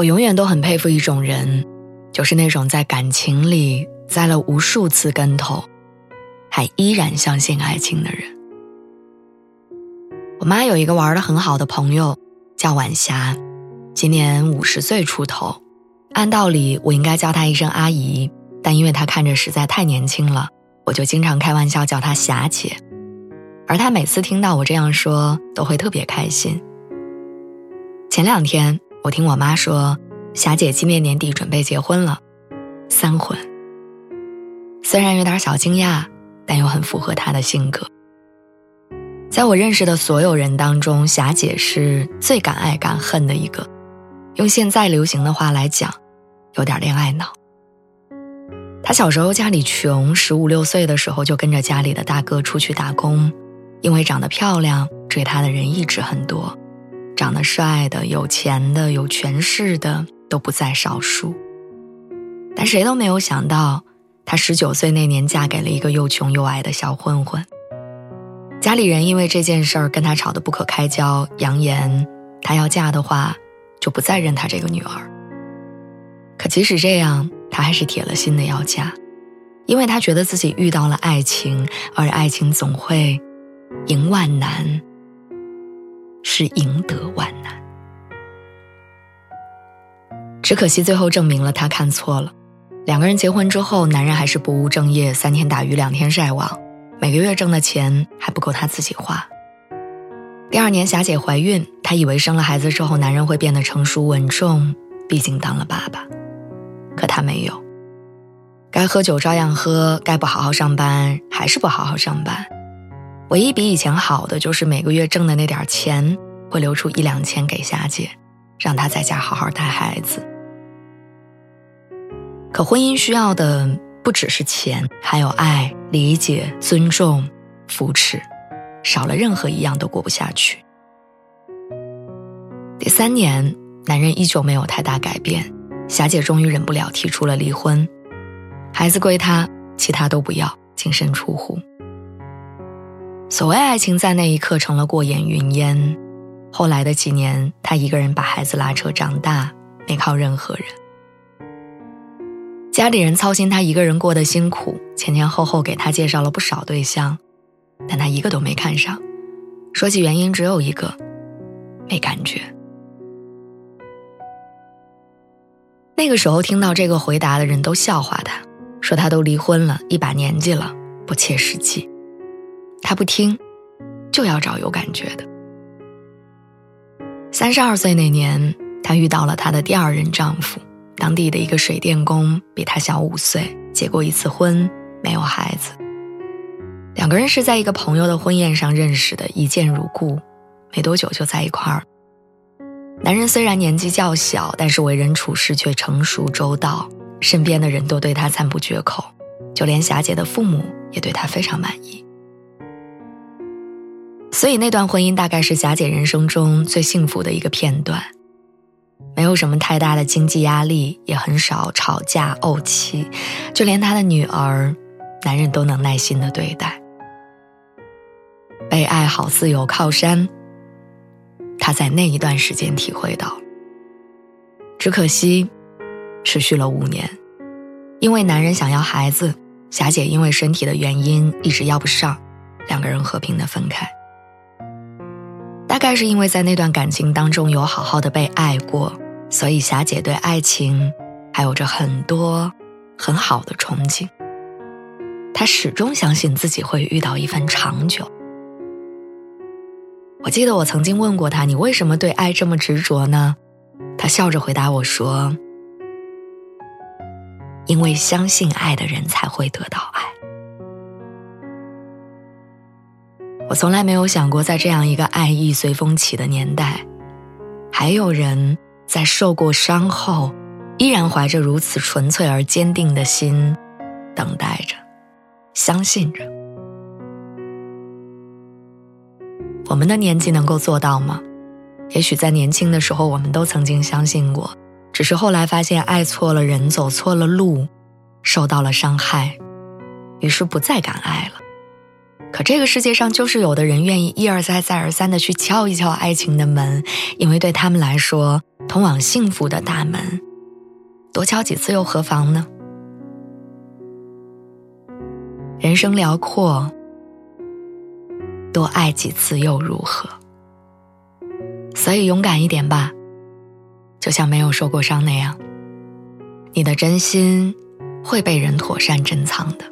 我永远都很佩服一种人，就是那种在感情里栽了无数次跟头，还依然相信爱情的人。我妈有一个玩的很好的朋友，叫晚霞，今年五十岁出头。按道理我应该叫她一声阿姨，但因为她看着实在太年轻了，我就经常开玩笑叫她霞姐。而她每次听到我这样说，都会特别开心。前两天。我听我妈说，霞姐今年年底准备结婚了，三婚。虽然有点小惊讶，但又很符合她的性格。在我认识的所有人当中，霞姐是最敢爱敢恨的一个。用现在流行的话来讲，有点恋爱脑。她小时候家里穷，十五六岁的时候就跟着家里的大哥出去打工，因为长得漂亮，追她的人一直很多。长得帅的、有钱的、有权势的都不在少数，但谁都没有想到，她十九岁那年嫁给了一个又穷又矮的小混混。家里人因为这件事儿跟她吵得不可开交，扬言她要嫁的话，就不再认她这个女儿。可即使这样，她还是铁了心的要嫁，因为她觉得自己遇到了爱情，而爱情总会赢万难。是赢得万难，只可惜最后证明了他看错了。两个人结婚之后，男人还是不务正业，三天打鱼两天晒网，每个月挣的钱还不够他自己花。第二年，霞姐怀孕，她以为生了孩子之后，男人会变得成熟稳重，毕竟当了爸爸。可他没有，该喝酒照样喝，该不好好上班还是不好好上班。唯一比以前好的就是每个月挣的那点钱会留出一两千给霞姐，让她在家好好带孩子。可婚姻需要的不只是钱，还有爱、理解、尊重、扶持，少了任何一样都过不下去。第三年，男人依旧没有太大改变，霞姐终于忍不了提出了离婚，孩子归他，其他都不要，净身出户。所谓爱情，在那一刻成了过眼云烟。后来的几年，他一个人把孩子拉扯长大，没靠任何人。家里人操心他一个人过得辛苦，前前后后给他介绍了不少对象，但他一个都没看上。说起原因，只有一个：没感觉。那个时候听到这个回答的人都笑话他，说他都离婚了一把年纪了，不切实际。他不听，就要找有感觉的。三十二岁那年，她遇到了她的第二任丈夫，当地的一个水电工，比她小五岁，结过一次婚，没有孩子。两个人是在一个朋友的婚宴上认识的，一见如故，没多久就在一块儿。男人虽然年纪较小，但是为人处事却成熟周到，身边的人都对他赞不绝口，就连霞姐的父母也对他非常满意。所以那段婚姻大概是霞姐人生中最幸福的一个片段，没有什么太大的经济压力，也很少吵架怄气，就连她的女儿，男人都能耐心的对待。被爱好似有靠山，她在那一段时间体会到。只可惜，持续了五年，因为男人想要孩子，霞姐因为身体的原因一直要不上，两个人和平的分开。大概是因为在那段感情当中有好好的被爱过，所以霞姐对爱情还有着很多很好的憧憬。她始终相信自己会遇到一份长久。我记得我曾经问过她：“你为什么对爱这么执着呢？”她笑着回答我说：“因为相信爱的人才会得到爱。”我从来没有想过，在这样一个爱意随风起的年代，还有人在受过伤后，依然怀着如此纯粹而坚定的心，等待着，相信着。我们的年纪能够做到吗？也许在年轻的时候，我们都曾经相信过，只是后来发现爱错了人，走错了路，受到了伤害，于是不再敢爱了。这个世界上就是有的人愿意一而再、再而三的去敲一敲爱情的门，因为对他们来说，通往幸福的大门，多敲几次又何妨呢？人生辽阔。多爱几次又如何？所以勇敢一点吧，就像没有受过伤那样，你的真心会被人妥善珍藏的。